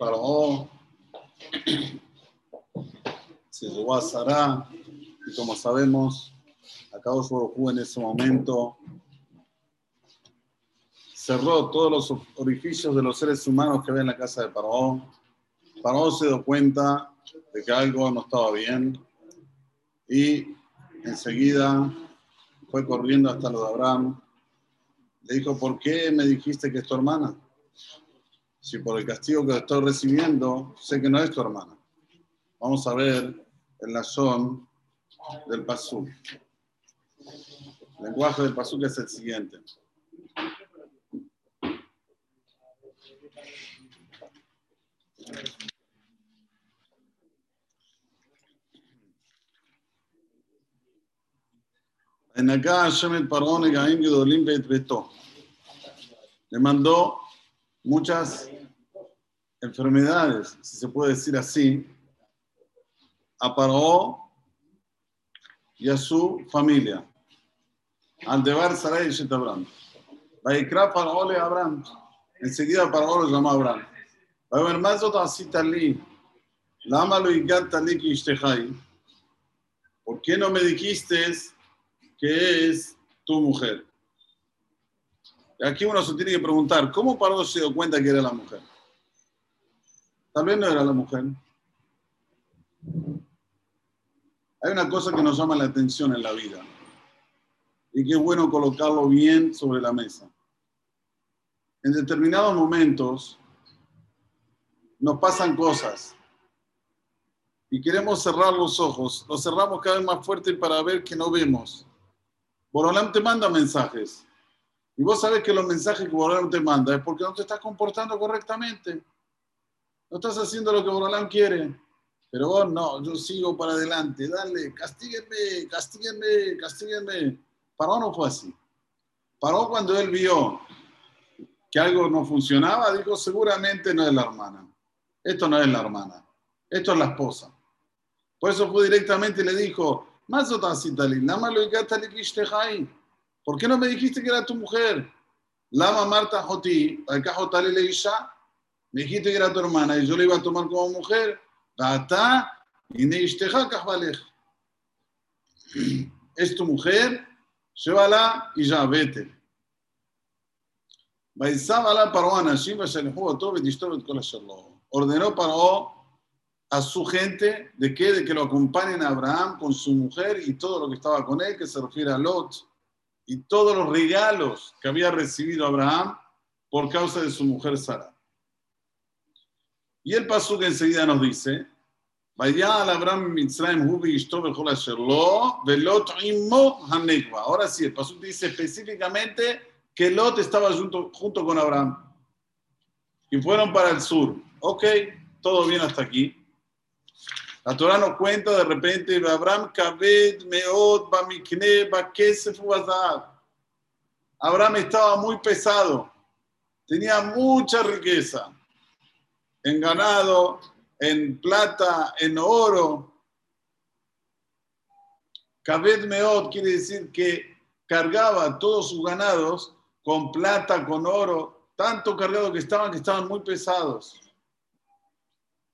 Paró se llevó a Sará y como sabemos, acá Baruj en ese momento cerró todos los orificios de los seres humanos que había en la casa de Paró. Paró se dio cuenta de que algo no estaba bien y enseguida fue corriendo hasta lo de Abraham. Le dijo, ¿por qué me dijiste que es tu hermana? Si por el castigo que estoy recibiendo, sé que no es tu hermana. Vamos a ver el lazón del pasú. El lenguaje del pasú es el siguiente. Le mandó muchas enfermedades, si se puede decir así, a Paró y a su familia. Andebar Sarai y Shet Abraham. Vaikra Paró le Abraham. Enseguida Paró lo llamó a Abraham. Vayomer Mazot Asita Li. Lama lo Igat Tali Kishtehai. ¿Por qué no me dijiste que es tu mujer? Aquí uno se tiene que preguntar, ¿cómo Paró se dio cuenta que era la mujer? Tal vez no era la mujer. Hay una cosa que nos llama la atención en la vida y que es bueno colocarlo bien sobre la mesa. En determinados momentos nos pasan cosas y queremos cerrar los ojos, los cerramos cada vez más fuerte para ver que no vemos. Borolam te manda mensajes y vos sabés que los mensajes que Borolam te manda es porque no te estás comportando correctamente. No estás haciendo lo que Borolam quiere. Pero vos no, yo sigo para adelante, dale, castíguenme, castíguenme, castíguenme. Paró no fue así. Paró cuando él vio que algo no funcionaba, dijo, seguramente no es la hermana. Esto no es la hermana, esto es la esposa. Por eso fue directamente y le dijo, ¿por qué no me dijiste que era tu mujer? Lama Marta Joti, Jotali le me dijiste que era tu hermana y yo la iba a tomar como mujer. Es tu mujer, llévala y ya vete. Ordenó Paró a su gente de que, de que lo acompañen a Abraham con su mujer y todo lo que estaba con él, que se refiere a Lot, y todos los regalos que había recibido Abraham por causa de su mujer Sara. Y el paso que enseguida nos dice, Ahora sí, el paso dice específicamente que Lot estaba junto, junto con Abraham. Y fueron para el sur. Ok, todo bien hasta aquí. La Torah nos cuenta de repente, Abraham Kabed, Meot, Bamikne, Abraham estaba muy pesado, tenía mucha riqueza en ganado, en plata, en oro. Kabed Meot quiere decir que cargaba todos sus ganados con plata, con oro, tanto cargado que estaban que estaban muy pesados.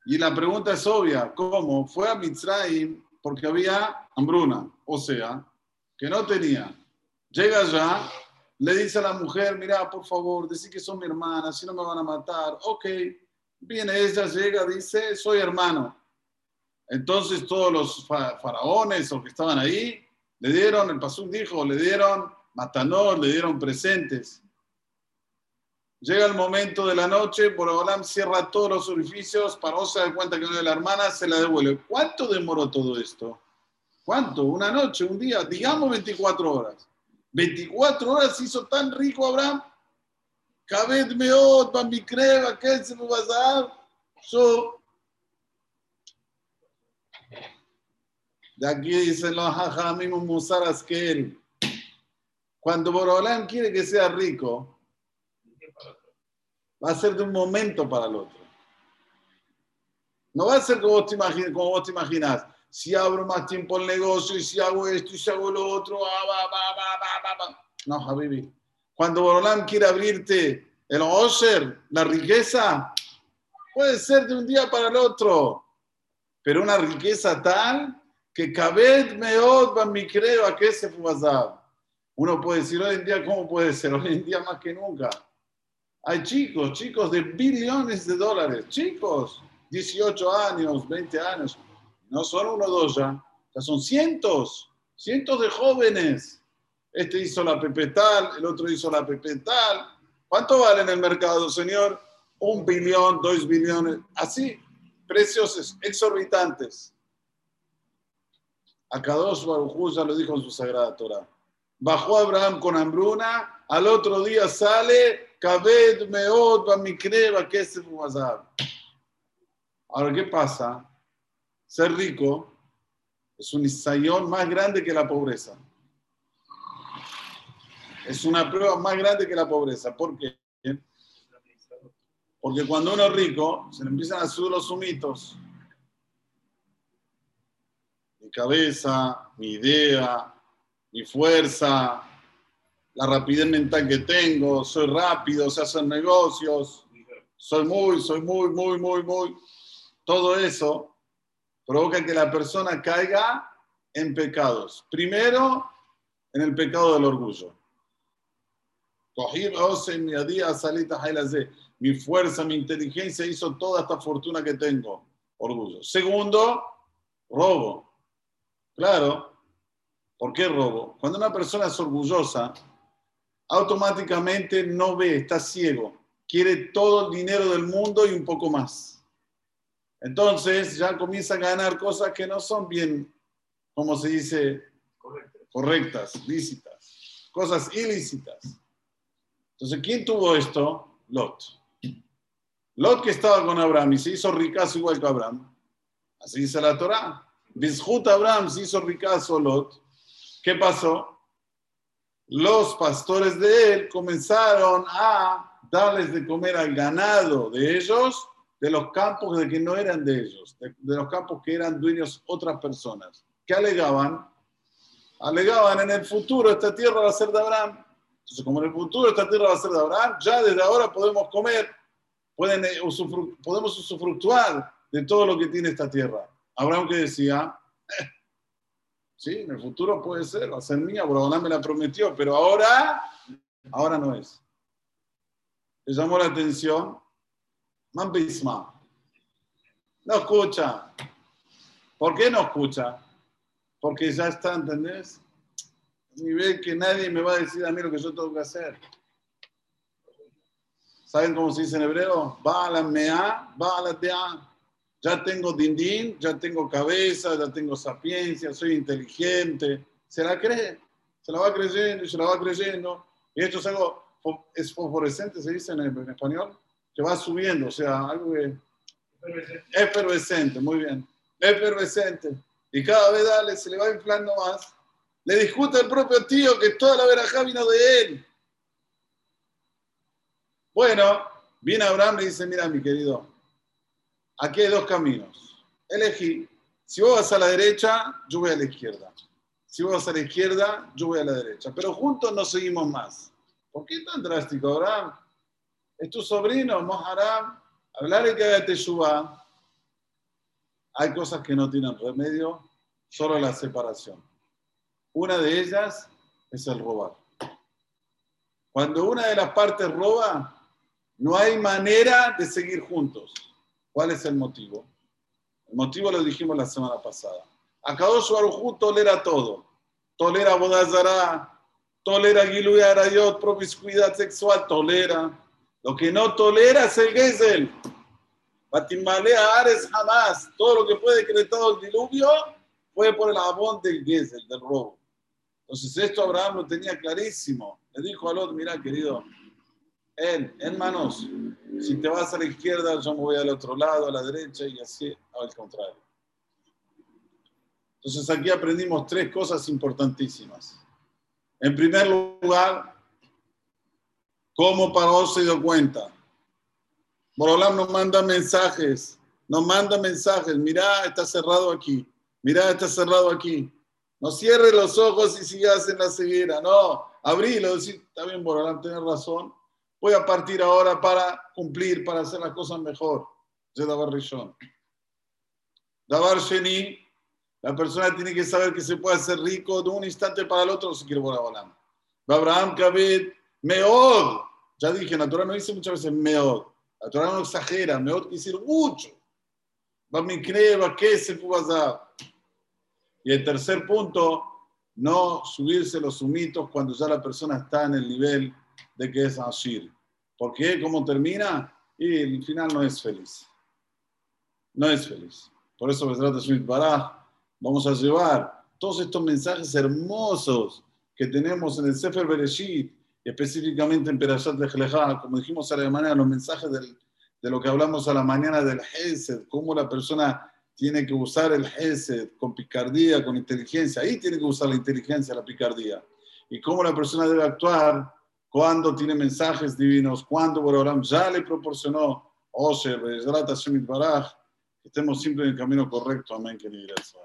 Y la pregunta es obvia, ¿cómo? Fue a Mitzrayim porque había hambruna, o sea, que no tenía. Llega allá, le dice a la mujer, mira, por favor, decí que son mi hermana, si no me van a matar. Ok, Viene ella, llega, dice, soy hermano. Entonces todos los faraones o que estaban ahí le dieron, el Pasuk dijo, le dieron matanol, le dieron presentes. Llega el momento de la noche, Borobolam cierra todos los orificios, para se dar cuenta que no es la hermana, se la devuelve. ¿Cuánto demoró todo esto? ¿Cuánto? ¿Una noche? ¿Un día? Digamos 24 horas. 24 horas hizo tan rico Abraham כבד מאוד במקרה והקצב ובזהב, so, de aquí dicen los hajamim Musar Askel. Cuando Borolán quiere que sea rico, va a ser de un momento para el otro. No va a ser como vos te imaginas. Como vos te imaginas. Si abro más tiempo el negocio y si hago esto y si hago lo otro, ah, no, Habibi. Cuando Borolam quiere abrirte el Osher, la riqueza, Puede ser de un día para el otro, pero una riqueza tal que Kabed Meod mi creo a que se. Uno puede decir hoy en día, ¿cómo puede ser? Hoy en día más que nunca. Hay chicos, chicos de billones de dólares, chicos, 18 años, 20 años, no son uno o dos ya, ya son cientos, cientos de jóvenes. Este hizo la Pepe tal, el otro hizo la Pepe tal. ¿Cuánto vale en el mercado, señor? Un billón, dos billones, así, precios exorbitantes. A Kadosh Baruj ya lo dijo en su sagrada Torah. Bajó Abraham con hambruna, al otro día sale, Kabed Meod Bamikreba Kesef Ahora, ¿qué pasa? Ser rico es un isayón más grande que la pobreza. Es una prueba más grande que la pobreza. ¿Por qué? Porque cuando uno es rico, se le empiezan a subir los sumitos. Mi cabeza, mi idea, mi fuerza, la rapidez mental que tengo, soy rápido, sé hacer negocios, soy muy, soy muy, muy, muy, muy. Todo eso provoca que la persona caiga en pecados. Primero, en el pecado del orgullo. Mi fuerza, mi inteligencia hizo toda esta fortuna que tengo. Orgullo. Segundo, robo. Claro. ¿Por qué robo? Cuando una persona es orgullosa, automáticamente no ve, está ciego. Quiere todo el dinero del mundo y un poco más. Entonces ya comienza a ganar cosas que no son bien, como se dice, correctas, lícitas, cosas ilícitas. Entonces, ¿quién tuvo esto? Lot. Lot que estaba con Abraham y se hizo ricazo igual que Abraham. Así dice la Torah. Bizhut Abraham se hizo ricazo Lot. ¿Qué pasó? Los pastores de él comenzaron a darles de comer al ganado de ellos de los campos de que no eran de ellos, de, los campos que eran dueños otras personas. ¿Qué alegaban? Alegaban en el futuro esta tierra va a ser de Abraham. Entonces, como en el futuro esta tierra va a ser de Abraham, ya desde ahora podemos comer, eh, podemos usufructuar de todo lo que tiene esta tierra. Abraham que decía, eh, sí, en el futuro puede ser, va a ser mía, Abraham me la prometió, pero ahora, ahora no es. Le llamó la atención Man No escucha. ¿Por qué no escucha? Porque ya está, ¿entendés? Ve que nadie me va a decir a mí lo que yo tengo que hacer. ¿Saben cómo se dice en hebreo? la mea, la tea. Ya tengo dindín, ya tengo cabeza, ya tengo sapiencia, soy inteligente. Se la cree, se la va creyendo y se la va creyendo. Y esto es algo, es fosforescente, se dice en español que va subiendo, o sea, algo que... Efervescente, muy bien. Efervescente. Y cada vez dale, se le va inflando más. Le discute el propio tío que toda la verajá vino de él. Bueno, viene Abraham y dice, mira mi querido, aquí hay dos caminos. Elegí, si vos vas a la derecha, yo voy a la izquierda. Si vos vas a la izquierda, yo voy a la derecha. Pero juntos no seguimos más. ¿Por qué tan drástico, Abraham? es tu sobrino, Moharam, hablar que haga teshuva. Hay cosas que no tienen remedio, solo la separación. Una de ellas es el robar. Cuando una de las partes roba, no hay manera de seguir juntos. ¿Cuál es el motivo? El motivo lo dijimos la semana pasada. Akadosh Baruj tolera todo. Tolera bodazara, tolera Giluy Arayot, promiscuidad sexual, tolera lo que no tolera es el Gesel. Batimalea Ares jamás. Todo lo que fue decretado el diluvio fue por el abón del Gesel, del robo. Entonces esto Abraham lo tenía clarísimo. Le dijo a Lot, mira querido, él, hermanos, si te vas a la izquierda, yo me voy al otro lado, a la derecha y así al contrario. Entonces aquí aprendimos tres cosas importantísimas. En primer lugar, ¿Cómo Paró se dio cuenta? Borolam nos manda mensajes, nos manda mensajes. Mirá, está cerrado aquí. Mirá, está cerrado aquí. No cierre los ojos y sigas en la ceguera. No, abrilo. Decir, está bien, Borolam, tienes razón. Voy a partir ahora para cumplir, para hacer las cosas mejor. Dabar Rishon. Dabar Sheni, la persona tiene que saber que se puede hacer rico de un instante para el otro si quiere a Abraham Kabet, Meod. Ya dije, la Torah no dice muchas veces Meod. La Torah no exagera, Meod quiere decir mucho. Va mi creva, que se dar. Y el tercer punto, no subirse los sumitos cuando ya la persona está en el nivel de que es Ashir. ¿Por qué? ¿Cómo termina? Y el final no es feliz. No es feliz. Por eso, vamos a llevar todos estos mensajes hermosos que tenemos en el Sefer Bereshit, específicamente en Perashat de como dijimos a la mañana, los mensajes de lo que hablamos a la mañana del Hesed, cómo la persona tiene que usar el Hesed con picardía, con inteligencia. Ahí tiene que usar la inteligencia, la picardía. Y cómo la persona debe actuar cuando tiene mensajes divinos, cuando Bororam ya le proporcionó Osher, Bezrat Hashem que estemos siempre en el camino correcto. Amén, queridos.